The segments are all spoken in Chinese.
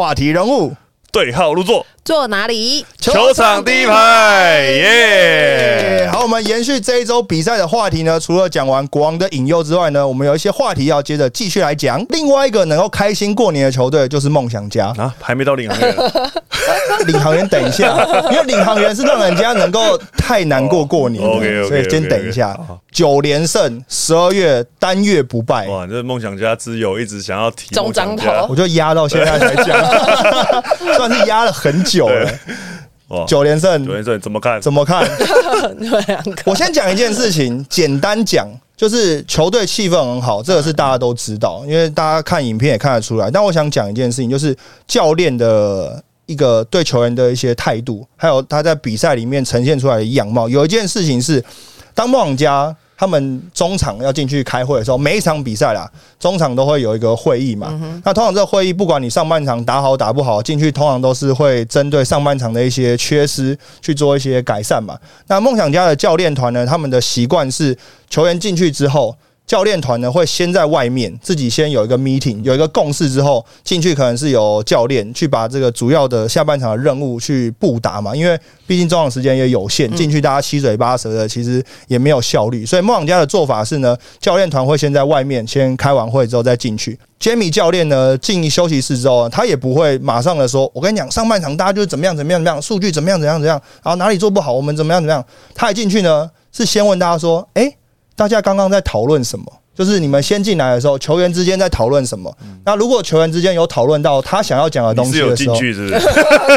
话题人物，对号入座，坐哪里？球场第一排，耶！好，我们延续这一周比赛的话题呢，除了讲完国王的引诱之外呢，我们有一些话题要接着继续来讲。另外一个能够开心过年的球队就是梦想家。啊，还没到领航员，领航员等一下，因为领航员是让人家能够太难过过年所以先等一下好。九连胜，十二月单月不败，哇，这梦想家之友一直想要提中章梦想家头我就压到现在才讲，算是压了很久了。哇，九连胜九连胜怎么看？怎么看？你们两个我先讲一件事情，简单讲，就是球队气氛很好，这个是大家都知道，因为大家看影片也看得出来。但我想讲一件事情，就是教练的一个对球员的一些态度，还有他在比赛里面呈现出来的样貌。有一件事情是，当梦想家他们中场要进去开会的时候，每一场比赛啦，中场都会有一个会议嘛。那通常这个会议，不管你上半场打好打不好，进去通常都是会针对上半场的一些缺失去做一些改善嘛。那梦想家的教练团呢，他们的习惯是球员进去之后。教练团呢会先在外面自己先有一个 meeting，有一个共识之后进去，可能是由教练去把这个主要的下半场的任务去布达嘛，因为毕竟中场时间也有限，进去大家七嘴八舌的，其实也没有效率。所以梦想家的做法是呢，教练团会先在外面先开完会之后再进去。Jamie 教练呢进休息室之后，他也不会马上的说：“我跟你讲，上半场大家就是怎么样怎么样怎么样，数据怎么样怎么样怎么样，然后哪里做不好，我们怎么样怎么样。”他一进去呢，是先问大家说：“诶，大家刚刚在讨论什么？就是你们先进来的时候，球员之间在讨论什么？那如果球员之间有讨论到他想要讲的东西的时候，进去是不是？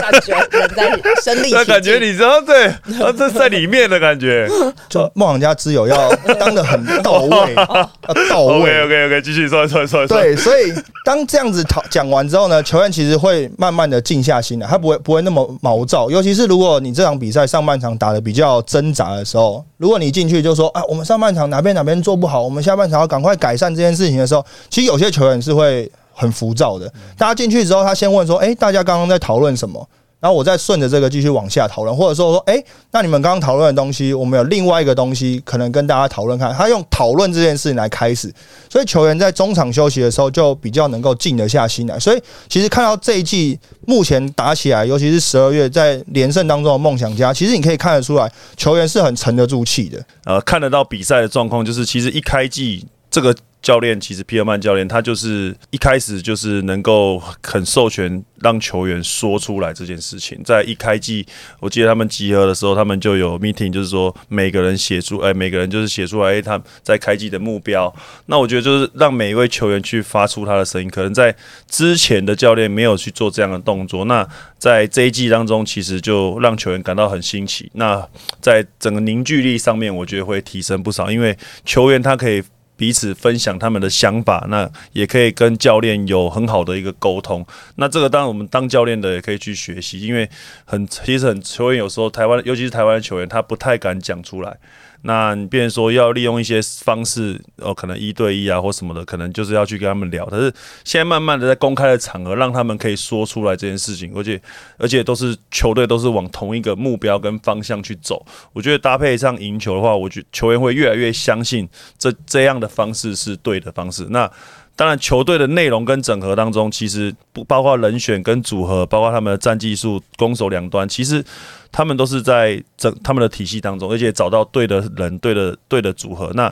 感觉人在身临其那感觉你知道对，啊这在里面的感觉。就梦想家之友要当的很到位，要到位。OK OK，继续说说说说。对，所以当这样子讨讲完之后呢，球员其实会慢慢的静下心来，他不会不会那么毛躁。尤其是如果你这场比赛上半场打的比较挣扎的时候，如果你进去就说啊，我们上半场哪边哪边做不好，我们下半场要赶快改善这件事情的时候，其实有些球员是会很浮躁的。大家进去之后，他先问说，诶，大家刚刚在讨论什么？然后我再顺着这个继续往下讨论，或者说说，诶，那你们刚刚讨论的东西，我们有另外一个东西可能跟大家讨论看。他用讨论这件事情来开始，所以球员在中场休息的时候就比较能够静得下心来。所以其实看到这一季目前打起来，尤其是十二月在连胜当中的梦想家，其实你可以看得出来，球员是很沉得住气的。呃，看得到比赛的状况，就是其实一开季这个教练，其实皮尔曼教练他就是一开始就是能够很授权让球员说出来这件事情。在一开季，我记得他们集合的时候，他们就有 meeting，就是说每个人写出，哎、每个人就是写出来，哎、他在开季的目标。那我觉得就是让每一位球员去发出他的声音，可能在之前的教练没有去做这样的动作，那在这一季当中，其实就让球员感到很新奇。那在整个凝聚力上面，我觉得会提升不少，因为球员他可以。彼此分享他们的想法，那也可以跟教练有很好的一个沟通。那这个当然我们当教练的也可以去学习，因为很其实很球员有时候台湾，尤其是台湾球员，他不太敢讲出来。那你变说要利用一些方式，哦，可能一对一啊或什么的，可能就是要去跟他们聊。但是现在慢慢的在公开的场合，让他们可以说出来这件事情，而且而且都是球队都是往同一个目标跟方向去走。我觉得搭配上赢球的话，我觉球员会越来越相信这这样的方式是对的方式。那当然，球队的内容跟整合当中，其实不包括人选跟组合，包括他们的战技术、攻守两端，其实他们都是在整他们的体系当中，而且找到对的人、对的对的组合。那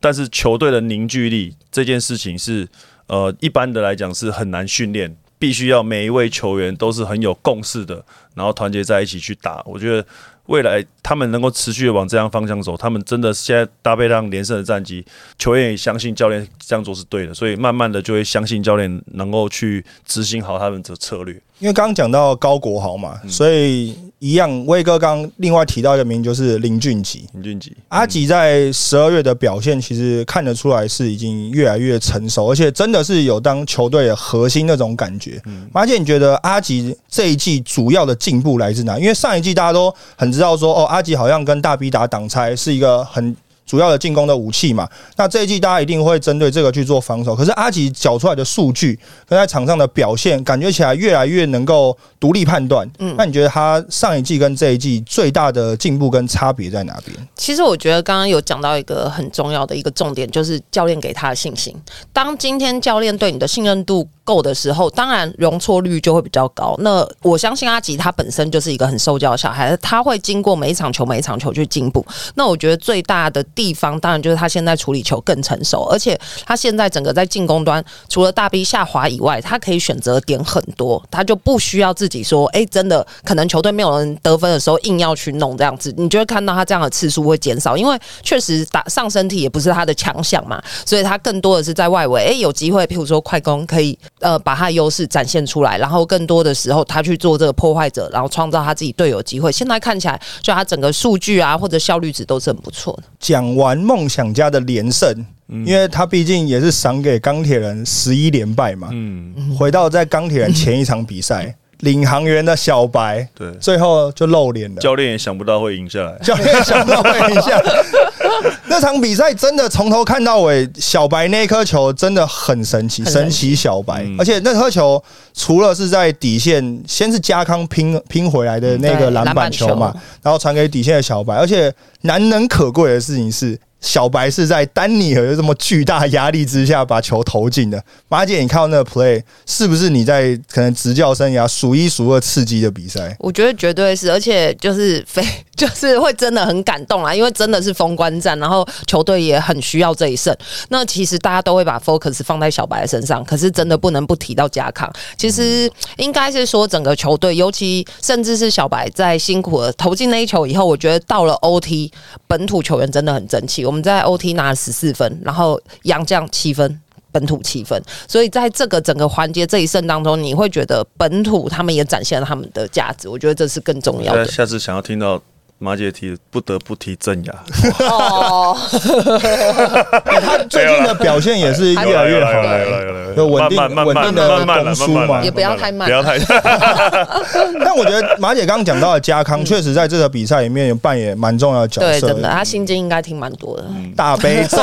但是球队的凝聚力这件事情是，呃，一般的来讲是很难训练，必须要每一位球员都是很有共识的，然后团结在一起去打。我觉得未来他们能够持续的往这样方向走，他们真的现在搭配上连胜的战绩，球员也相信教练这样做是对的，所以慢慢的就会相信教练能够去执行好他们的策略。因为刚刚讲到高国豪嘛，嗯所以一样，威哥刚刚另外提到一个名就是林俊杰。林俊杰，阿吉在十二月的表现，其实看得出来是已经越来越成熟，而且真的是有当球队的核心那种感觉。马姐，你觉得阿吉这一季主要的进步来自哪？因为上一季大家都很知道说，哦，阿吉好像跟大 B 打挡拆是一个很主要的进攻的武器嘛。那这一季大家一定会针对这个去做防守，可是阿吉缴出来的数据跟在场上的表现，感觉起来越来越能够独立判断。嗯，那你觉得他上一季跟这一季最大的进步跟差别在哪边？其实我觉得刚刚有讲到一个很重要的一个重点，就是教练给他的信心。当今天教练对你的信任度够的时候，当然容错率就会比较高。那我相信阿吉他本身就是一个很受教的小孩，他会经过每一场球每一场球去进步。那我觉得最大的地方，当然就是他现在处理球更成熟，而且他现在整个在进攻端，除了大 B 下滑以外，他可以选择点很多，他就不需要自己说，哎，真的可能球队没有人得分的时候，硬要去弄这样子，你就会看到他这样的次数会减少，因为确实打上身体也不是他的强项嘛，所以他更多的是在外围，哎，有机会，譬如说快攻可以呃把他的优势展现出来，然后更多的时候他去做这个破坏者，然后创造他自己队友机会。现在看起来，就他整个数据啊或者效率值都是很不错的。讲完梦想家的连胜，因为他毕竟也是赏给钢铁人十一连败嘛。嗯，回到在钢铁人前一场比赛，领航员的小白，对最后就露脸了。教练也想不到会赢下来。教练想不到会赢下，那场比赛真的从头看到尾，小白那颗球真的很神奇，神奇神奇小白，嗯而且那颗球除了是在底线，先是加康拼拼回来的那个对篮板球嘛球，然后传给底线的小白，而且难能可贵的事情是。小白是在丹尼尔这么巨大压力之下把球投进的。马姐，你看到那个 play 是不是你在可能执教生涯数一数二刺激的比赛？我觉得绝对是，而且就是非 就是会真的很感动啊，因为真的是封关战，然后球队也很需要这一胜。那其实大家都会把 focus 放在小白的身上，可是真的不能不提到加康。其实应该是说整个球队，尤其甚至是小白在辛苦了投进那一球以后，我觉得到了 OT，本土球员真的很争气。我们在 OT 拿了十四分，然后杨将七分。本土七分，所以在这个整个环节这一胜当中，你会觉得本土他们也展现了他们的价值，我觉得这是更重要的。下次想要听到马姐提，不得不提郑雅，哦，他最近的表现也是越来越好有了稳定慢慢稳定的慢慢了攻输嘛也不要太慢不要太但我觉得马姐刚刚讲到的加康，确实在这个比赛里面有扮演蛮重要的角对，色。真的，他心经应该听蛮多的。大悲咒，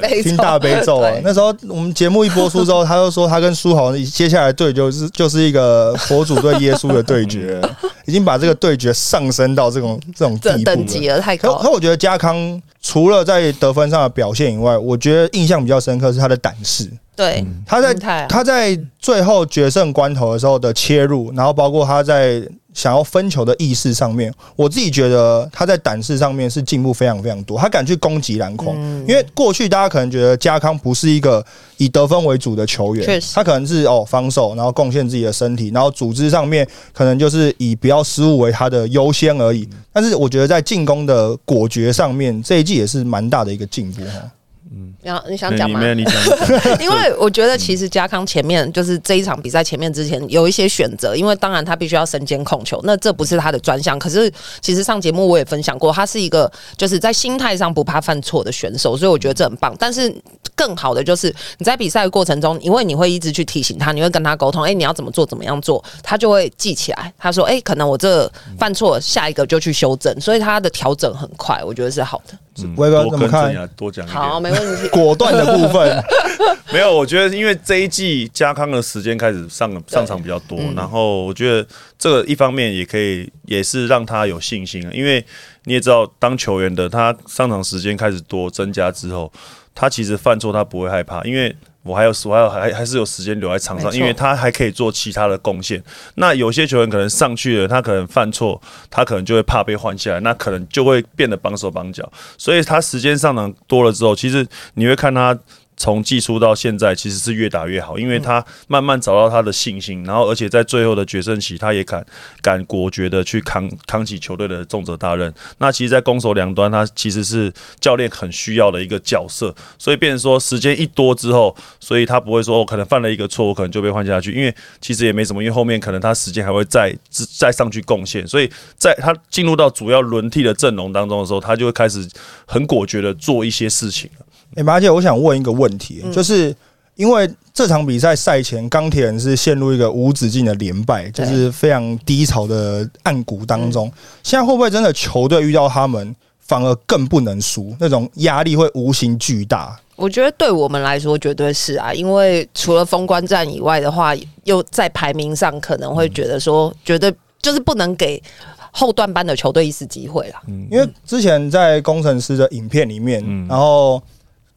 对听大悲咒啊！那时候我们节目一播出之后，他就说他跟书豪接下来对就是就是一个佛祖对耶稣的对决，已经把这个对决上升到这种这种等级了太可高了。可我觉得加康除了在得分上的表现以外，我觉得印象比较深刻是他的胆识。对，他在啊他在最后决胜关头的时候的切入，然后包括他在想要分球的意识上面，我自己觉得他在胆识上面是进步非常非常多。他敢去攻击篮筐，嗯因为过去大家可能觉得加康不是一个以得分为主的球员他可能是哦防守，然后贡献自己的身体，然后组织上面可能就是以不要失误为他的优先而已。但是我觉得在进攻的果决上面，这一季也是蛮大的一个进步哈。然后你想讲吗？因为我觉得其实加康前面就是这一场比赛前面之前有一些选择，因为当然他必须要身兼控球，那这不是他的专项。可是其实上节目我也分享过，他是一个就是在心态上不怕犯错的选手，所以我觉得这很棒。但是更好的就是你在比赛的过程中，因为你会一直去提醒他，你会跟他沟通，哎、你要怎么做，怎么样做，他就会记起来。他说，哎、可能我这犯错，下一个就去修正，所以他的调整很快，我觉得是好的。威哥多怎么看跟郑雅多讲一点。好，没问题。果断的部分，没有，我觉得因为这一季加康的时间开始上上场比较多，然后我觉得这个一方面也可以，也是让他有信心啊。因为你也知道，当球员的他上场时间开始多增加之后，他其实犯错他不会害怕，因为。我还有我还有还还是有时间留在场上，因为他还可以做其他的贡献。那有些球员可能上去了，他可能犯错，他可能就会怕被换下来，那可能就会变得绑手绑脚。所以他时间上场多了之后，其实你会看他从技术到现在，其实是越打越好，因为他慢慢找到他的信心，然后而且在最后的决胜期，他也敢敢果决的去扛扛起球队的重责大任。那其实，在攻守两端，他其实是教练很需要的一个角色，所以变成说时间一多之后，所以他不会说、哦、可能犯了一个错误，可能就被换下去，因为其实也没什么，因为后面可能他时间还会再再上去贡献，所以在他进入到主要轮替的阵容当中的时候，他就会开始很果决的做一些事情了。哎、马姐，我想问一个问题，就是因为这场比赛赛前，钢铁人是陷入一个无止境的连败，就是非常低潮的暗谷当中。现在会不会真的球队遇到他们反而更不能输，那种压力会无形巨大。我觉得对我们来说绝对是啊，因为除了封关战以外的话，又在排名上可能会觉得说，绝对就是不能给后段班的球队一次机会啦。因为之前在工程师的影片里面，嗯然后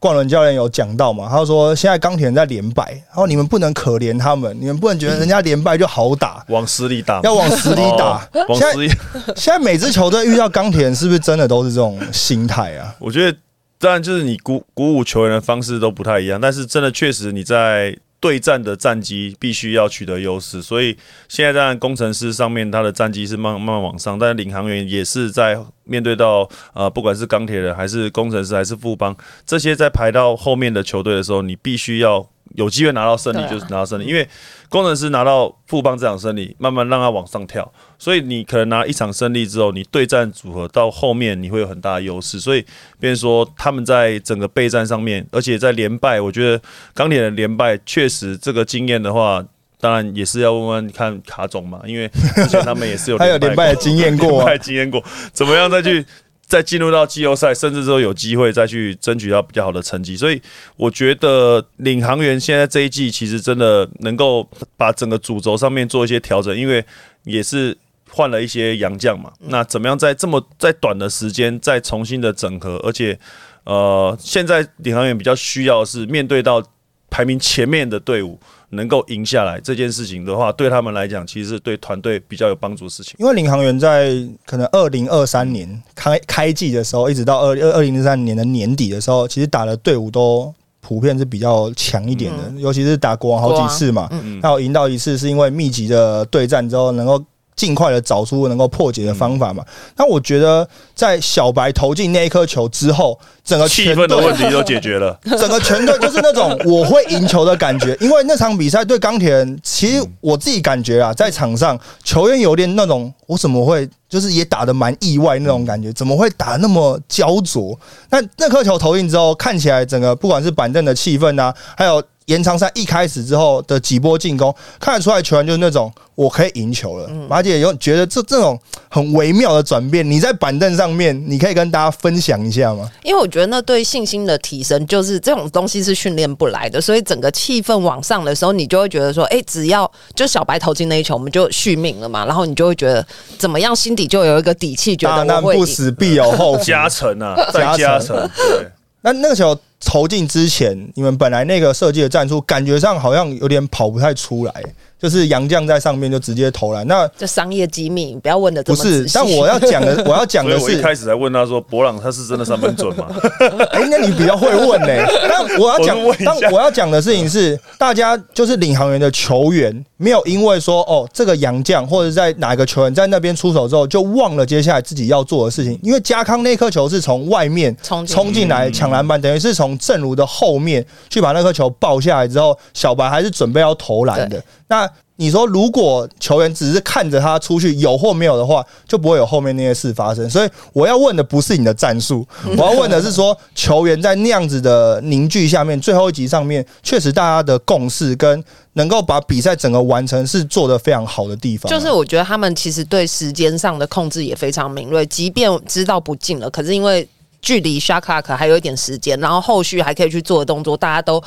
冠伦教练有讲到嘛，他说现在钢铁人在连败，然后你们不能可怜他们，你们不能觉得人家连败就好打，往死里打，要往死里打。哦往现在。现在每支球队遇到钢铁人，是不是真的都是这种心态啊？我觉得当然就是你鼓鼓舞球员的方式都不太一样，但是真的确实你在对战的战绩必须要取得优势，所以现在当然工程师上面他的战绩是慢慢往上，但领航员也是在面对到呃不管是钢铁人还是工程师还是富邦这些在排到后面的球队的时候，你必须要。有机会拿到胜利就是拿到胜利，因为工程师拿到富邦这场胜利，慢慢让他往上跳，所以你可能拿一场胜利之后，你对战组合到后面你会有很大的优势，所以变成说他们在整个备战上面，而且在连败，我觉得钢铁人连败确实这个经验的话，当然也是要问问看卡总嘛，因为之前他们也是有 他有连败的经验过啊。连败经验过，怎么样再去再进入到季后赛，甚至说有机会再去争取到比较好的成绩。所以我觉得领航员现在这一季其实真的能够把整个主轴上面做一些调整，因为也是。换了一些洋将嘛，那怎么样在这么在短的时间再重新的整合，而且呃，现在领航员比较需要是面对到排名前面的队伍能够赢下来这件事情的话，对他们来讲，其实是对团队比较有帮助的事情。因为领航员在可能二零二三年开开季的时候，一直到二二二零二三年的年底的时候，其实打的队伍都普遍是比较强一点的，尤其是打国王好几次嘛，嗯。那有赢到一次是因为密集的对战之后，能够尽快的找出能够破解的方法嘛。那我觉得在小白投进那一颗球之后，整个气氛的问题都解决了。整个全队就是那种我会赢球的感觉，因为那场比赛对钢铁人，其实我自己感觉啊，在场上球员有点那种我怎么会就是也打得蛮意外那种感觉，怎么会打那么焦灼？那那颗球投进之后，看起来整个不管是板凳的气氛啊，还有延长赛一开始之后的几波进攻，看得出来球员就是那种我可以赢球了，而且有觉得这这种很微妙的转变，你在板凳上面，你可以跟大家分享一下吗？因为我觉得那对信心的提升，就是这种东西是训练不来的，所以整个气氛往上的时候，你就会觉得说，哎、只要就小白投进那一球，我们就续命了嘛，然后你就会觉得怎么样，心底就有一个底气，觉得我会不死，必有后。加成啊，再加加成。成，对，那那个球投进之前，你们本来那个设计的战术，感觉上好像有点跑不太出来，就是杨将在上面就直接投篮。那这商业机密，不要问的这不是。但我要讲的，我要讲的是，我一开始才问他说，博朗他是真的三分准吗？哎、那你比较会问呢、但我要讲我要讲的事情是，大家就是领航员的球员，没有因为说哦，这个杨将或者在哪个球员在那边出手之后，就忘了接下来自己要做的事情。因为加康那颗球是从外面冲进冲进来抢篮板，等于是从正如的后面去把那颗球抱下来之后，小白还是准备要投篮的对。那你说，如果球员只是看着他出去有或没有的话，就不会有后面那些事发生。所以我要问的不是你的战术，我要问的是说，球员在那样子的凝聚下面，最后一集上面，确实大家的共识跟能够把比赛整个完成是做得非常好的地方啊。就是我觉得他们其实对时间上的控制也非常敏锐，即便知道不进了，可是因为距离 shock 还有一点时间，然后后续还可以去做的动作，大家都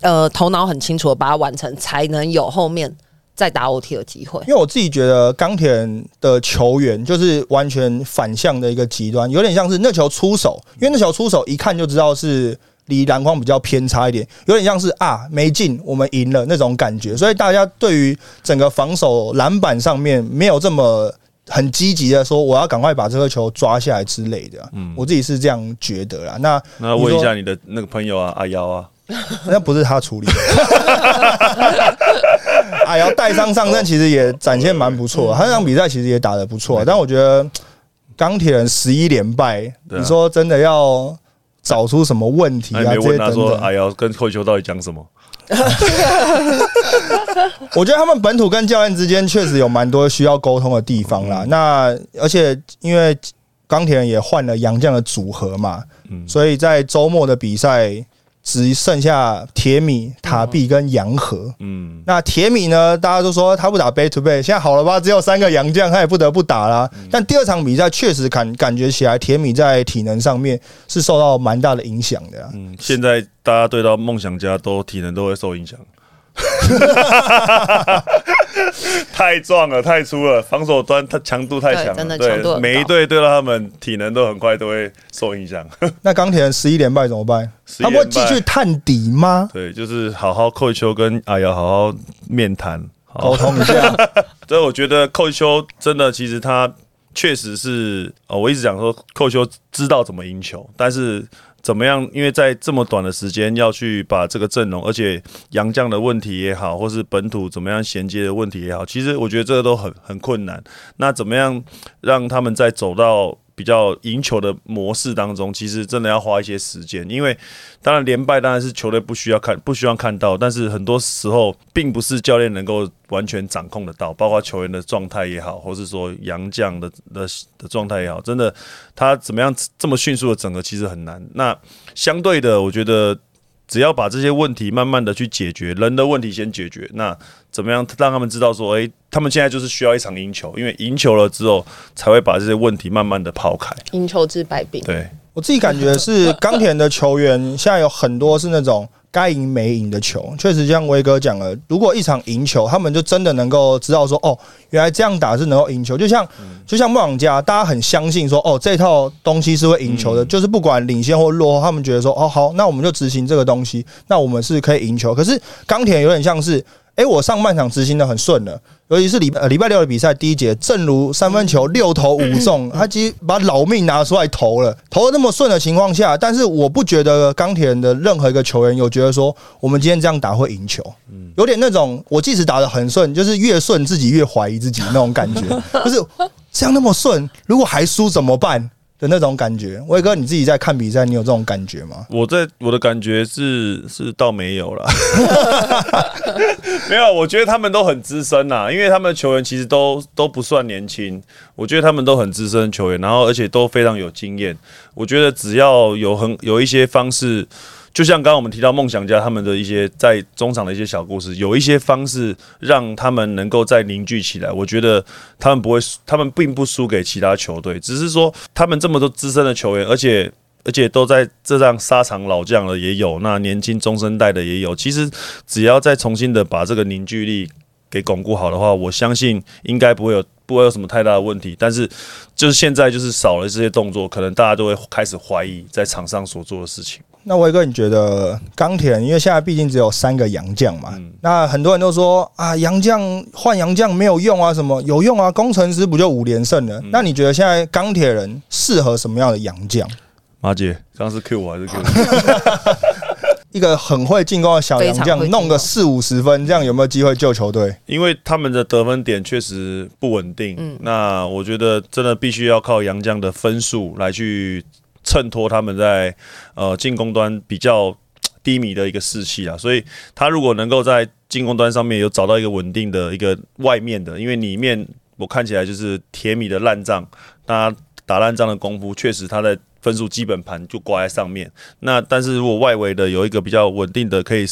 呃头脑很清楚的把它完成，才能有后面再打 OT 的机会。因为我自己觉得钢铁人的球员就是完全反向的一个极端，有点像是那球出手，因为那球出手一看就知道是离篮筐比较偏差一点，有点像是啊没进，我们赢了那种感觉，所以大家对于整个防守篮板上面没有这么。很积极的说，我要赶快把这个球抓下来之类的、嗯，我自己是这样觉得啦。那那问一下你的那个朋友啊，阿瑶啊，那不是他处理的。阿瑶，带伤上阵其实也展现蛮不错，他那场比赛其实也打得不错，但我觉得钢铁人十一连败，你说真的要找出什么问题啊？这些等问他说，等，阿瑶跟扣球到底讲什么？我觉得他们本土跟教练之间确实有蛮多需要沟通的地方啦。那而且因为钢铁人也换了杨将的组合嘛，嗯所以在周末的比赛只剩下铁米、塔币跟洋河。嗯，那铁米呢？大家都说他不打 back to back，现在好了吧？只有三个洋将，他也不得不打啦。但第二场比赛确实感感觉起来，铁米在体能上面是受到蛮大的影响的啊。嗯，现在大家对到梦想家都体能都会受影响，太壮了，太粗了，防守端他强度太强了，对真的强度很高每一队对到他们体能都很快都会受影响。那钢铁人十一连败怎么办？他不会继续探底吗？对，就是好好扣球跟阿瑶好好面谈，沟通一下。所以我觉得扣球真的，其实他确实是，呃，我一直讲说寇秋知道怎么赢球，但是怎么样，因为在这么短的时间要去把这个阵容，而且杨将的问题也好，或是本土怎么样衔接的问题也好，其实我觉得这个都很很困难。那怎么样让他们在走到比较赢球的模式当中，其实真的要花一些时间，因为当然连败当然是球队不需要看不需要看到，但是很多时候并不是教练能够完全掌控得到，包括球员的状态也好，或是说洋将的的的状态也好，真的他怎么样这么迅速的整合其实很难。那相对的，我觉得只要把这些问题慢慢的去解决，人的问题先解决，那怎么样让他们知道说，诶，他们现在就是需要一场赢球，因为赢球了之后才会把这些问题慢慢的抛开。赢球治百病。对，我自己感觉是钢铁的球员现在有很多是那种该赢没赢的球，确实像威哥讲了，如果一场赢球，他们就真的能够知道说，哦，原来这样打是能够赢球。就像就像梦想家，大家很相信说，哦，这套东西是会赢球的，就是不管领先或落后，他们觉得说，哦，好，那我们就执行这个东西，那我们是可以赢球。可是钢铁有点像是。诶，我上半场执行的很顺了，尤其是礼呃礼拜六的比赛第一节，正如三分球六投五中，他其实把老命拿出来投了，投的那么顺的情况下，但是我不觉得钢铁人的任何一个球员有觉得说我们今天这样打会赢球，有点那种我即使打的很顺，就是越顺自己越怀疑自己那种感觉，就是这样那么顺，如果还输怎么办的那种感觉。威哥，你自己在看比赛，你有这种感觉吗？我在我的感觉是是倒没有啦，没有，我觉得他们都很资深呐，因为他们的球员其实都都不算年轻，我觉得他们都很资深球员，然后而且都非常有经验。我觉得只要有很有一些方式，就像刚刚我们提到梦想家他们的一些在中场的一些小故事，有一些方式让他们能够再凝聚起来。我觉得他们不会，他们并不输给其他球队，只是说他们这么多资深的球员，而且。而且都在这张沙场老将了也有，那年轻中生代的也有。其实只要再重新的把这个凝聚力给巩固好的话，我相信应该不会有不会有什么太大的问题。但是就是现在就是少了这些动作，可能大家都会开始怀疑在场上所做的事情。那威哥，你觉得钢铁人，因为现在毕竟只有三个洋将嘛，那很多人都说啊，洋将换洋将没有用啊，什么有用啊？工程师不就五连胜了？那你觉得现在钢铁人适合什么样的洋将？马姐，刚刚是 Q 我还是 Q？一个很会进攻的小洋将，弄个四五十分，这样有没有机会救球队？因为他们的得分点确实不稳定，嗯那我觉得真的必须要靠洋将的分数来去衬托他们在呃进攻端比较低迷的一个士气啊。所以他如果能够在进攻端上面有找到一个稳定的一个外面的，因为里面我看起来就是铁米的烂仗，那打烂仗的功夫确实他在。分数基本盘就挂在上面，那但是如果外围的有一个比较稳定的，可以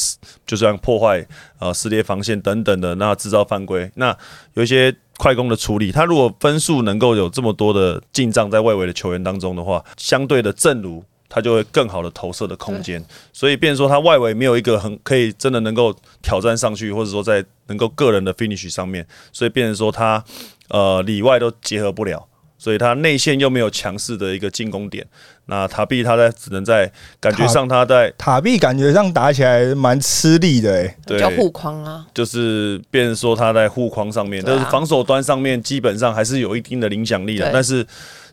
就算破坏呃撕裂防线等等的，那制造犯规，那有一些快攻的处理，他如果分数能够有这么多的进账在外围的球员当中的话，相对的正如他就会更好的投射的空间，所以变说他外围没有一个很可以真的能够挑战上去，或者说在能够个人的 finish 上面，所以变成说他呃里外都结合不了。所以他内线又没有强势的一个进攻点，那塔比他在只能在感觉上他在塔比感觉上打起来蛮吃力的、欸，对。叫护框啊，就是变成说他在护框上面，对啊。但是防守端上面基本上还是有一定的影响力的，但是。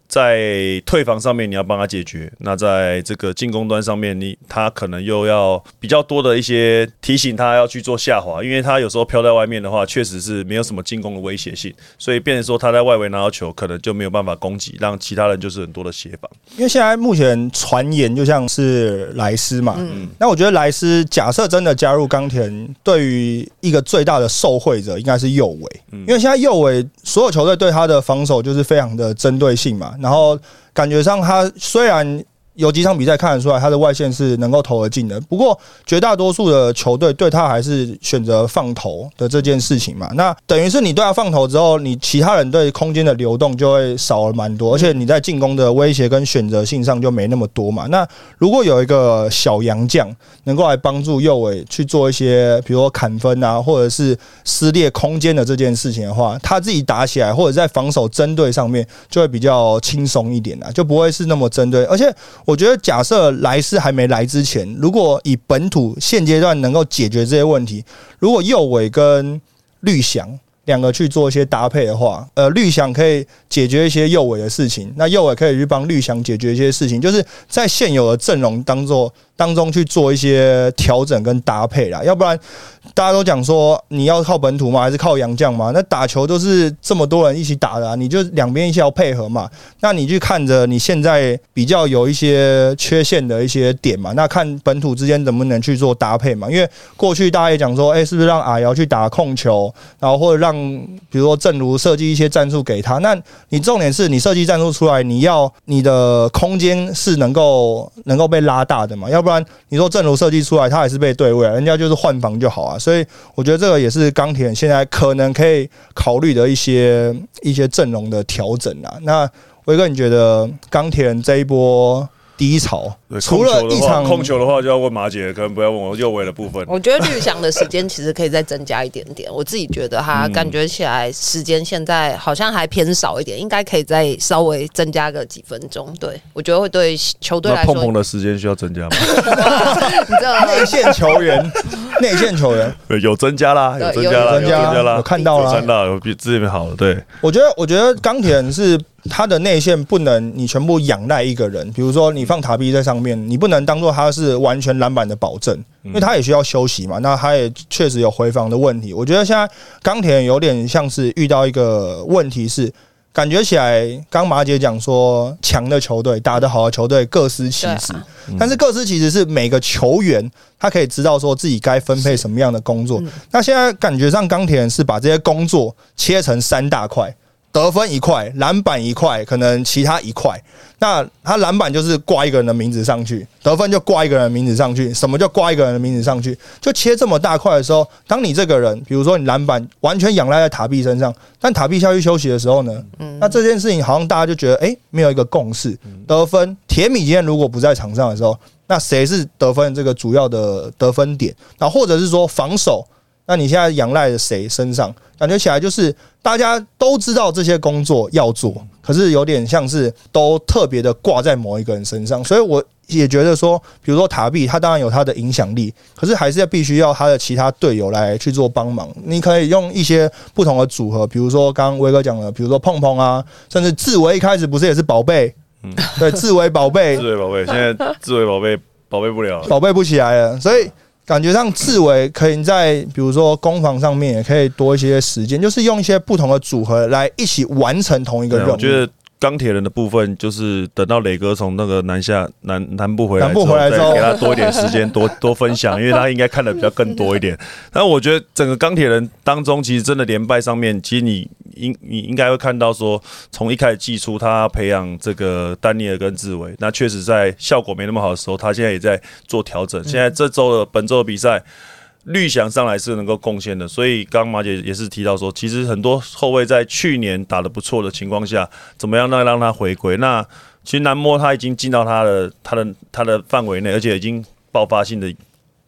在退防上面你要帮他解决，那在这个进攻端上面你他可能又要比较多的一些提醒他要去做下滑，因为他有时候飘在外面的话，确实是没有什么进攻的威胁性，所以变成说他在外围拿到球可能就没有办法攻击，让其他人就是很多的协防。因为现在目前传言就像是莱斯嘛，嗯那我觉得莱斯假设真的加入冈田，对于一个最大的受惠者应该是右尾，因为现在右尾所有球队对他的防守就是非常的针对性嘛，然后感觉上他虽然有几场比赛看得出来，他的外线是能够投得进的。不过绝大多数的球队对他还是选择放投的这件事情嘛。那等于是你对他放投之后，你其他人对空间的流动就会少了蛮多，而且你在进攻的威胁跟选择性上就没那么多嘛。那如果有一个小洋将能够来帮助右伟去做一些，比如说砍分啊，或者是撕裂空间的这件事情的话，他自己打起来或者在防守针对上面就会比较轻松一点啊，就不会是那么针对。而且我觉得，假设莱斯还没来之前，如果以本土现阶段能够解决这些问题，如果右伟跟绿翔两个去做一些搭配的话，呃，绿翔可以解决一些右伟的事情，那右伟可以去帮绿翔解决一些事情，就是在现有的阵容当做当中去做一些调整跟搭配啦，要不然大家都讲说你要靠本土吗？还是靠洋将吗？那打球都是这么多人一起打的、你就两边一起要配合嘛。那你去看着你现在比较有一些缺陷的一些点嘛，那看本土之间能不能去做搭配嘛。因为过去大家也讲说，哎、是不是让阿瑶去打控球，然后或者让比如说正如设计一些战术给他。那你重点是你设计战术出来，你要你的空间是能够能够被拉大的嘛，要不然你说正如设计出来，他还是被对位，人家就是换防就好啊。所以我觉得这个也是钢铁现在可能可以考虑的一些一些阵容的调整啊。那威哥，你觉得钢铁这一波低潮对，除了控球的话，一场控球的话就要问马姐，可能不要问我右尾的部分。我觉得绿翔的时间其实可以再增加一点点。我自己觉得他感觉起来时间现在好像还偏少一点，应该可以再稍微增加个几分钟。对我觉得会对球队来说，碰碰的时间需要增加吗？你知道内线球员，内线球员有增加啦，有增加啦，有有增加啦，我看到了有增。到有比之前好了。对，我觉得，我觉得钢铁人是他的内线不能你全部仰赖一个人，比如说你放塔比在上面，你不能当做他是完全篮板的保证，因为他也需要休息嘛。那他也确实有回防的问题。我觉得现在钢铁有点像是遇到一个问题是。感觉起来，刚马姐讲说，强的球队、打得好的球队各司其职，啊但是各司其职是每个球员他可以知道说自己该分配什么样的工作。嗯那现在感觉上钢铁是把这些工作切成三大块，得分一块，篮板一块，可能其他一块。那他篮板就是挂一个人的名字上去，得分就挂一个人的名字上去。什么叫挂一个人的名字上去？就切这么大块的时候，当你这个人，比如说你篮板完全仰赖在塔壁身上，但塔壁下去休息的时候呢，那这件事情好像大家就觉得，哎、没有一个共识。得分，铁米今天如果不在场上的时候，那谁是得分这个主要的得分点？那或者是说防守，那你现在仰赖的谁身上？感觉起来就是大家都知道这些工作要做，可是有点像是都特别的挂在某一个人身上，所以我也觉得说，比如说塔比，他当然有他的影响力，可是还是要必须要他的其他队友来去做帮忙。你可以用一些不同的组合，比如说刚刚威哥讲的，比如说碰碰啊，甚至志伟一开始不是也是宝贝，嗯对，志伟宝贝志伟宝贝，现在志伟宝贝宝贝不了了。宝贝不起来了，所以感觉上志伟可以在比如说攻防上面也可以多一些时间，就是用一些不同的组合来一起完成同一个任务。我觉得钢铁人的部分，就是等到磊哥从那个南下南南部回来南部回来之后再给他多一点时间，多多分享，因为他应该看的比较更多一点。但我觉得整个钢铁人当中，其实真的连败上面，其实你应你应该会看到说，从一开始寄出他培养这个丹尼尔跟志伟，那确实在效果没那么好的时候，他现在也在做调整。现在这周的本周的比赛。绿翔上来是能够贡献的，所以刚刚马姐也是提到说，其实很多后卫在去年打得不错的情况下，怎么样让让他回归？那其实南摩他已经进到他的他的他的范围内，而且已经爆发性的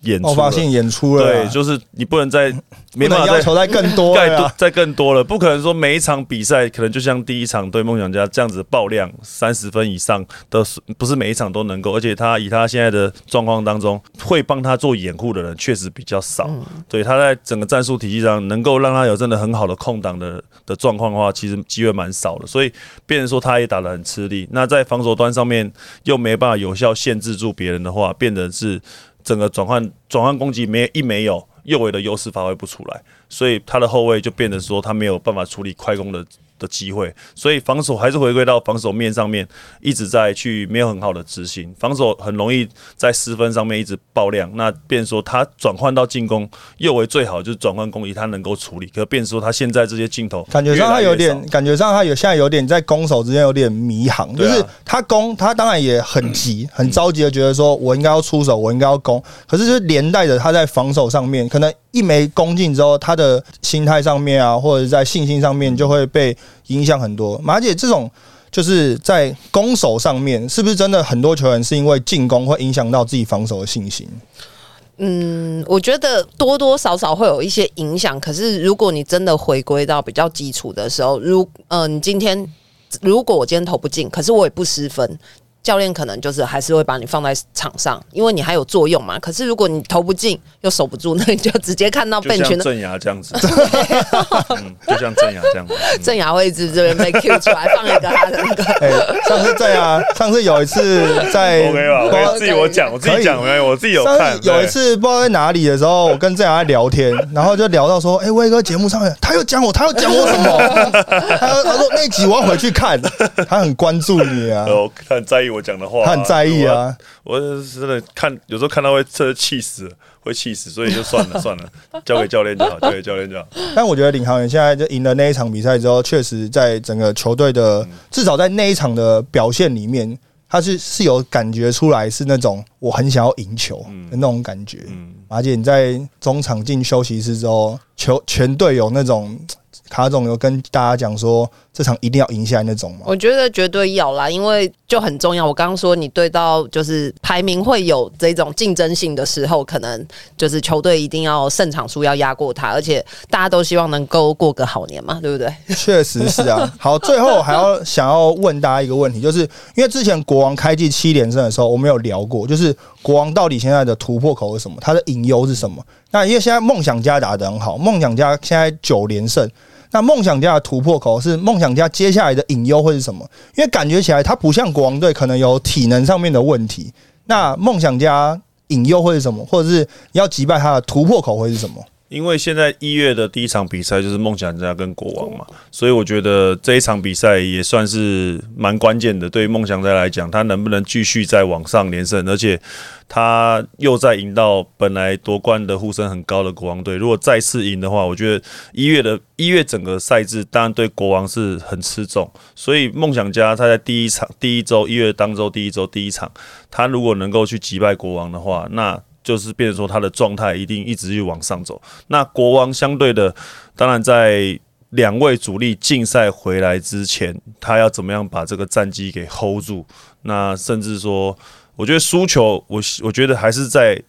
演出爆发性演出了，对，就是你不能再 没办法再要求再更多。再多再更多了，不可能说每一场比赛可能就像第一场对梦想家这样子爆量三十分以上的，不是每一场都能够，而且他以他现在的状况当中，会帮他做掩护的人确实比较少，对他在整个战术体系上能够让他有真的很好的空档的的状况的话，其实机会蛮少的，所以变成说他也打得很吃力。那在防守端上面又没办法有效限制住别人的话，变得是整个转换转换攻击没一没有，右尾的优势发挥不出来，所以他的后卫就变得说他没有办法处理快攻的的机会，所以防守还是回归到防守面上面，一直在去没有很好的执行，防守很容易在失分上面一直爆量。那变说他转换到进攻，右为最好就是转换攻击，他能够处理。可变说他现在这些镜头，感觉上他有点，感觉上他有现在有点在攻守之间有点迷航，就是他攻他当然也很急，很着急的觉得说我应该要出手，我应该要攻，可是就连带着他在防守上面，可能一枚攻进之后，他的心态上面啊，或者在信心上面就会被影响很多。马姐这种就是在攻守上面，是不是真的很多球员是因为进攻会影响到自己防守的信心？嗯，我觉得多多少少会有一些影响。可是如果你真的回归到比较基础的时候，如呃，你今天如果我今天投不进，可是我也不失分。教练可能就是还是会把你放在场上，因为你还有作用嘛。可是如果你投不进又守不住，那你就直接看到笨群的镇牙这样子，就像镇牙这样子。镇牙位置这边被 Q 出来，放一个他的那个。哎，上次镇牙，上次有一次在 OK 吧？我自己我讲，我自己讲，没有我自己有看。有一次不知道在哪里的时候，我跟镇牙在聊天，然后就聊到说：“哎，威哥节目上面他又讲我，他又讲我什么？” 他他说那集我要回去看，他很关注你啊，他很在意我讲的话，他很在意啊。我真的看，有时候看到会真的气死，会气死，所以就算了 算了，交给教练就好，交给教练就好。但我觉得领航员现在就赢了那一场比赛之后，确实在整个球队的至少在那一场的表现里面，他是是有感觉出来是那种我很想要赢球的那种感觉。而且你在中场进休息室之后，球全队有那种。卡总有跟大家讲说，这场一定要赢下来那种吗？我觉得绝对要啦，因为就很重要。我刚刚说，你对到就是排名会有这种竞争性的时候，可能就是球队一定要胜场数要压过他，而且大家都希望能够过个好年嘛，对不对？确实是啊。好，最后还要想要问大家一个问题，就是因为之前国王开季七连胜的时候，我们有聊过，就是国王到底现在的突破口是什么？他的隐忧是什么？那因为现在梦想家打得很好，梦想家现在九连胜。那梦想家的突破口是梦想家接下来的隐忧会是什么？因为感觉起来他不像国王队，可能有体能上面的问题。那梦想家隐忧会是什么？或者是要击败他的突破口会是什么？因为现在一月的第一场比赛就是梦想家跟国王嘛，所以我觉得这一场比赛也算是蛮关键的。对于梦想家来讲，他能不能继续在往上连胜，而且他又在赢到本来夺冠的呼声很高的国王队。如果再次赢的话，我觉得一月的一月整个赛制当然对国王是很吃重。所以梦想家他在第一场第一周一月当周第一周第一场，他如果能够去击败国王的话，那就是变成说他的状态一定一直去往上走。那国王相对的，当然在两位主力竞赛回来之前，他要怎么样把这个战绩给 hold 住？那甚至说，我觉得输球，我我觉得还是在。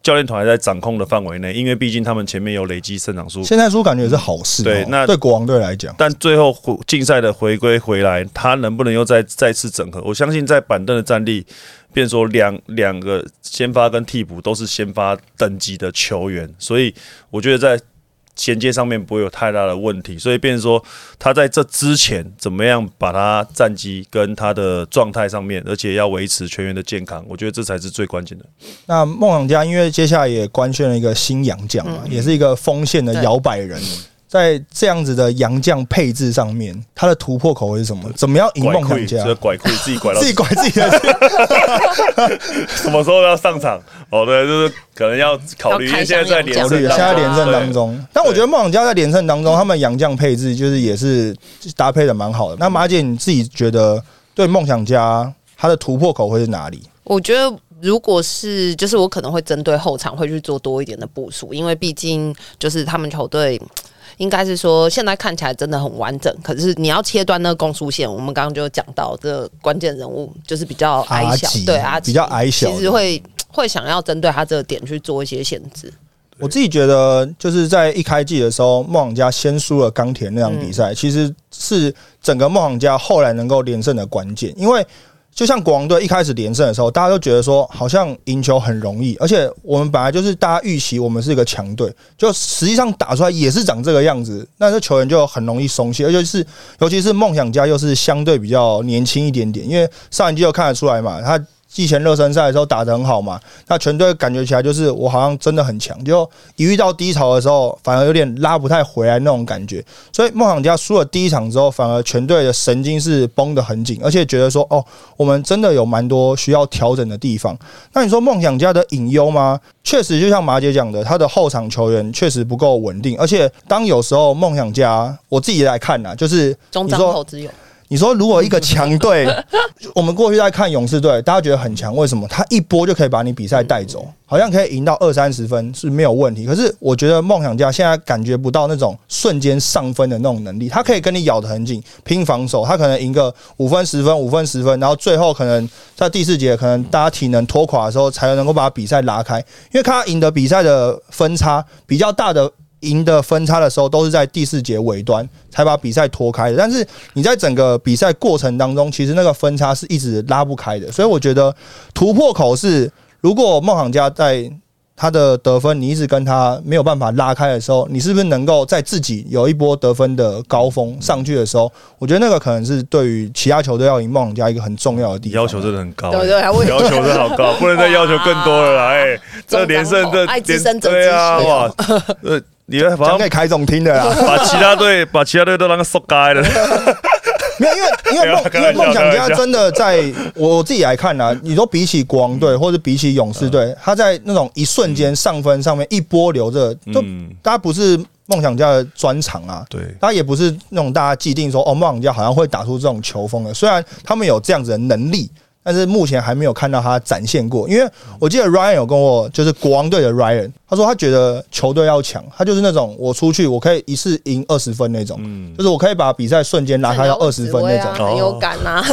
教练团还在掌控的范围内，因为毕竟他们前面有累积胜场数。现在输感觉也是好事。对，那对国王队来讲，但最后竞赛的回归回来，他能不能又再再次整合？我相信在板凳的战力，变说两两个先发跟替补都是先发等级的球员，所以我觉得在。衔接上面不会有太大的问题，所以变说他在这之前怎么样把他战绩跟他的状态上面，而且要维持全员的健康，我觉得这才是最关键的。那梦想家因为接下来也官宣了一个新洋将嘛，也是一个锋线的摇摆人。在这样子的洋将配置上面，他的突破口会是什么？怎么样赢梦想家？拐裤自己拐到 自己拐自己的，什么时候要上场？哦，对，就是可能要考虑，因为现在在连胜，现在连胜当中。但我觉得梦想家在连胜当中，他们洋将配置就是也是搭配的蛮好的。那马姐，你自己觉得对梦想家他的突破口会是哪里？我觉得如果是就是我可能会针对后场会去做多一点的部署，因为毕竟就是他们球队。应该是说，现在看起来真的很完整，可是你要切断那个攻速线，我们刚刚就讲到这个关键人物就是比较矮小，对啊，比较矮小，其实会会想要针对他这个点去做一些限制。我自己觉得，就是在一开季的时候，梦想家先输了钢铁那场比赛，其实是整个梦想家后来能够连胜的关键，因为。就像国王队一开始连胜的时候，大家都觉得说好像赢球很容易，而且我们本来就是大家预期我们是一个强队，就实际上打出来也是长这个样子，那这球员就很容易松懈，而且是尤其是梦想家又是相对比较年轻一点点，因为上一季就看得出来嘛，他季前热身赛的时候打得很好嘛，那全队感觉起来就是我好像真的很强，就一遇到低潮的时候，反而有点拉不太回来那种感觉。所以梦想家输了第一场之后，反而全队的神经是绷得很紧，而且觉得说哦，我们真的有蛮多需要调整的地方。那你说梦想家的隐忧吗？确实，就像马姐讲的，他的后场球员确实不够稳定，而且当有时候梦想家，我自己来看呐，就是中张你说投资有，你说如果一个强队，我们过去在看勇士队，大家觉得很强，为什么？他一波就可以把你比赛带走，好像可以赢到二三十分是没有问题。可是我觉得梦想家现在感觉不到那种瞬间上分的那种能力，他可以跟你咬得很紧，拼防守，他可能赢个五分、十分、五分、十分，然后最后可能在第四节，可能大家体能拖垮的时候，才能够把比赛拉开。因为看他赢得比赛的分差比较大的。赢的分差的时候，都是在第四节尾端才把比赛拖开的。但是你在整个比赛过程当中，其实那个分差是一直拉不开的。所以我觉得突破口是，如果梦想家在他的得分，你一直跟他没有办法拉开的时候，你是不是能够在自己有一波得分的高峰上去的时候，我觉得那个可能是对于其他球队要赢梦想家一个很重要的地方。要求真的很高、对对？要求真的好高，不能再要求更多了啦！哎，这连胜这连对啊，哇，呃，你们把讲给凯总听的啦。把其他队把其他队都当个缩该了，没有，因为因为梦因为梦想家真的在我自己来看呢、你说比起国王队或者比起勇士队，他在那种一瞬间上分上面一波流着，就嗯，大家不是梦想家的专长啊。对，他也不是那种大家既定说哦，梦想家好像会打出这种球风的。虽然他们有这样子的能力，但是目前还没有看到他展现过。因为我记得 Ryan 有跟我，就是国王队的 Ryan，他说他觉得球队要强，他就是那种我出去我可以一次赢二十分那种，嗯就是我可以把比赛瞬间拉开到二十分那种。很有感啊。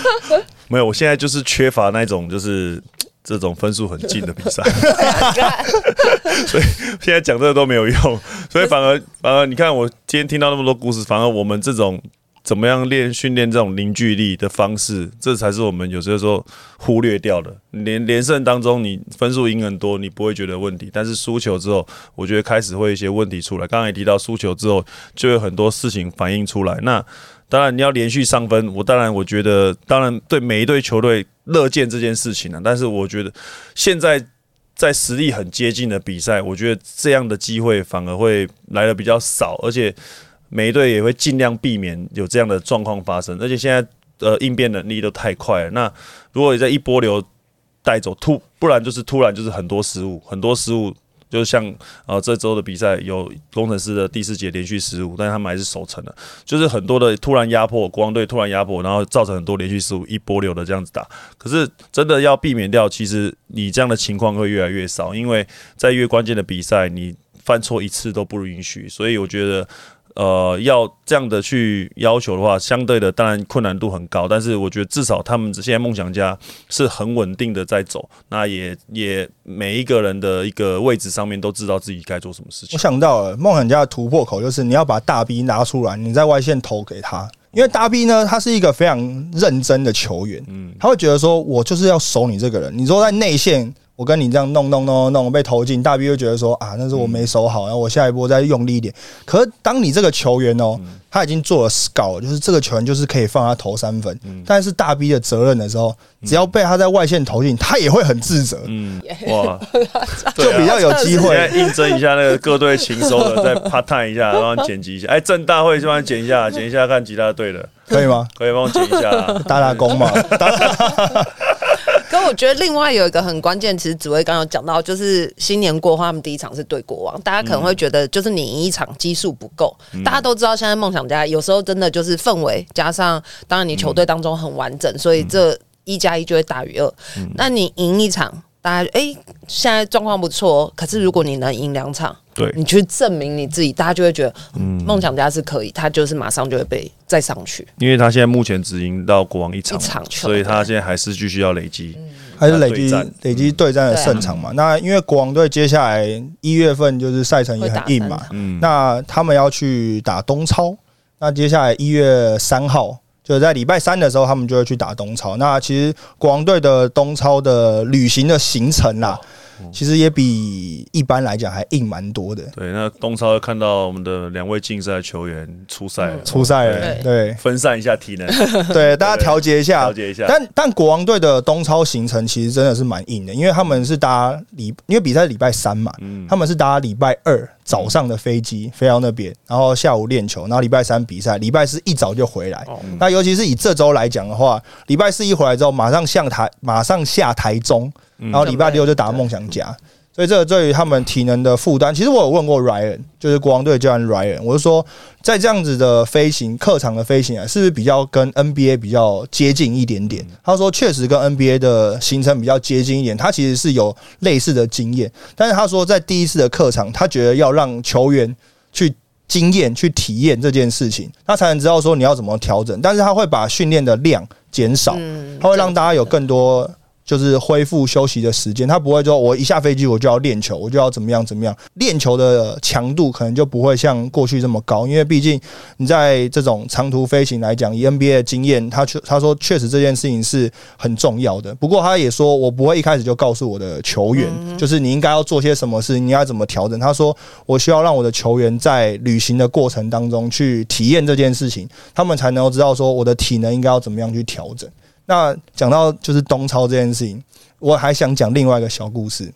没有，我现在就是缺乏那种就是。这种分数很近的比赛，所以现在讲这个都没有用，所以反而反而你看，我今天听到那么多故事，反而我们这种怎么样练训练这种凝聚力的方式，这才是我们有些时候忽略掉的。连连胜当中，你分数赢很多，你不会觉得问题，但是输球之后，我觉得开始会有一些问题出来。刚刚也提到，输球之后就有很多事情反映出来。那当然你要连续上分，我当然我觉得，当然对每一队球队乐见这件事情啊。但是我觉得现在在实力很接近的比赛，我觉得这样的机会反而会来的比较少，而且每一队也会尽量避免有这样的状况发生。而且现在呃应变能力都太快了，那如果你在一波流带走突，不然就是突然就是很多失误，很多失误。就像呃这周的比赛有工程师的第四节连续失误，但他们还是守成了。就是很多的突然压迫，国王队突然压迫，然后造成很多连续失误，一波流的这样子打。可是真的要避免掉，其实你这样的情况会越来越少，因为在越关键的比赛，你犯错一次都不允许。所以我觉得。呃，要这样的去要求的话，相对的当然困难度很高，但是我觉得至少他们现在梦想家是很稳定的在走，那也也每一个人的一个位置上面都知道自己该做什么事情我。想到了梦想家的突破口，就是你要把大 B 拿出来，你在外线投给他。因为大 B 呢，他是一个非常认真的球员，嗯他会觉得说，我就是要守你这个人。你说在内线，我跟你这样弄弄弄弄被投进，大 B 就觉得说啊，那是我没守好，然后我下一波再用力一点。可是当你这个球员哦，他已经做了 scout，就是这个球员就是可以放他投三分，但是大 B 的责任的时候，只要被他在外线投进，他也会很自责，嗯，哇，就比较有机会。现在应征一下那个各队勤收的，再 part time 一下，然后剪辑一下。哎，正大会就帮你剪一下，剪一下看其他队的，可以吗？可以帮我剪一下啊。打打工嘛，可我觉得另外有一个很关键，其实紫薇刚刚有讲到，就是新年过后，他们第一场是对国王，大家可能会觉得就是你赢一场基数不够。大家都知道，现在梦想家有时候真的就是氛围加上，当然你球队当中很完整，所以这一加一就会大于二。那你赢一场，大家哎、现在状况不错哦，可是如果你能赢两场，对，你去证明你自己，大家就会觉得嗯梦想家是可以，他就是马上就会被再上去。因为他现在目前只赢到国王一场，一场球所以他现在还是继续要累积。还是累积累积对战的胜场嘛。那因为国王队接下来一月份就是赛程也很硬嘛，嗯，那他们要去打东超。那接下来一月三号，就是在礼拜三的时候，他们就会去打东超。那其实国王队的东超的旅行的行程啦，其实也比一般来讲还硬蛮多的。对，那东超看到我们的两位竞赛球员出赛了，出赛了，对。对。分散一下体能，对，大家调节一下，调节一下。但但国王队的东超行程其实真的是蛮硬的，因为他们是搭礼，因为比赛礼拜三嘛，嗯。他们是搭礼拜二早上的飞机飞到那边，然后下午练球，然后礼拜三比赛，礼拜四一早就回来。哦。那尤其是以这周来讲的话，礼拜四一回来之后，马上下台，马上下台中，嗯然后礼拜六就打梦想家。所以这个对于他们体能的负担，其实我有问过 Ryan，就是国王队教练 Ryan，我就说，在这样子的飞行客场的飞行啊，是不是比较跟 NBA 比较接近一点点？他说确实跟 NBA 的行程比较接近一点，他其实是有类似的经验，但是他说在第一次的客场，他觉得要让球员去经验、去体验这件事情，他才能知道说你要怎么调整。但是他会把训练的量减少，嗯他会让大家有更多就是恢复休息的时间。他不会说我一下飞机我就要练球，我就要怎么样怎么样。练球的强度可能就不会像过去这么高，因为毕竟你在这种长途飞行来讲，以 NBA 的经验，他确他说确实这件事情是很重要的。不过他也说我不会一开始就告诉我的球员，就是你应该要做些什么事，你要怎么调整。他说我需要让我的球员在旅行的过程当中去体验这件事情，他们才能够知道说我的体能应该要怎么样去调整。那讲到就是东超这件事情，我还想讲另外一个小故事，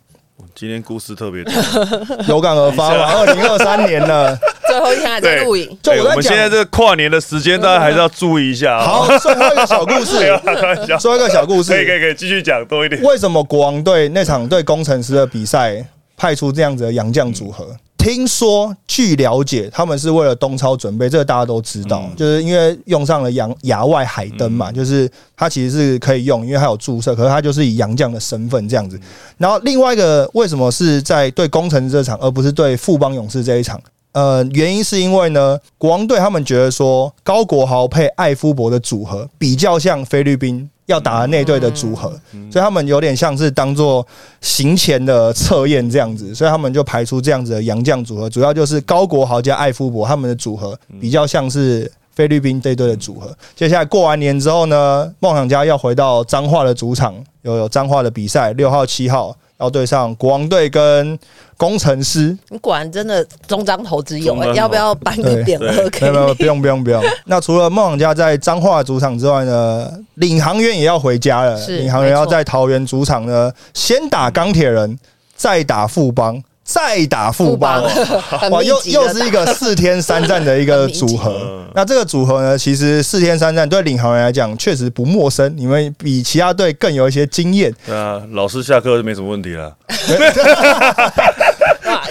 今天故事特别多，有感而发嘛。二零二三年了，最后一天还在录影，就我们现在讲。这个跨年的时间，大家还是要注意一下啊。好，最后一个小故事，说一个小故事可以可以可以继续讲多一点。为什么国王队那场对工程师的比赛派出这样子的洋将组合？听说，据了解，他们是为了东超准备，这个大家都知道，就是因为用上了洋牙外海灯嘛，就是它其实是可以用，因为它有注射，可是它就是以洋将的身份这样子。然后另外一个为什么是在对工程这场，而不是对富邦勇士这一场？呃，原因是因为呢，国王队他们觉得说高国豪配艾夫伯的组合比较像菲律宾要打的那队的组合，所以他们有点像是当做行前的测验这样子，所以他们就排出这样子的洋将组合，主要就是高国豪加艾夫伯他们的组合比较像是。菲律宾这队的组合，接下来过完年之后呢，梦想家要回到彰化的主场，有有彰化的比赛，六号、七号要对上国王队跟工程师，你果然真的中章投资有、中章头要不要颁个匾额给没有没有，不用不用不用。那除了梦想家在彰化主场之外呢，领航员也要回家了。是领航员要在桃园主场呢，先打钢铁人，再打富邦，再打富邦。很哇，又又是一个四天三战的一个组合嗯。那这个组合呢，其实四天三战对领航员来讲确实不陌生，你们比其他队更有一些经验。对啊，老师下课就没什么问题了。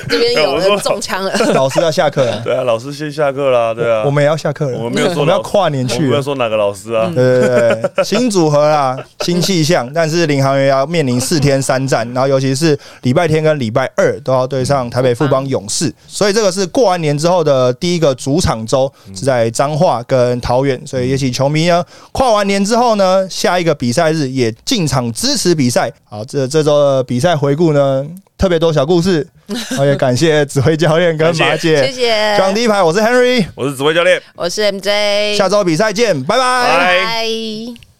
哇，这边有 人中枪了。老师要下课了，对啊，老师先下课啦。对啊，我们也要下课了。我们没有说我们要跨年去我们没有。说哪个老师啊。对对对，新组合啦，新气象，但是领航员要面临四天三战，然后尤其是礼拜天跟礼拜二都要对上台北富邦勇士，所以这个是过完年之后的第一个主场周是在彰化跟桃园，所以也请球迷呢跨完年之后呢，下一个比赛日也进场支持比赛。好，这这周的比赛回顾呢，特别多小故事，我 也感谢指挥教练跟马姐。谢谢，上第一排，我是 Henry，我是指挥教练。我是 MJ，下周比赛见，拜拜。拜拜。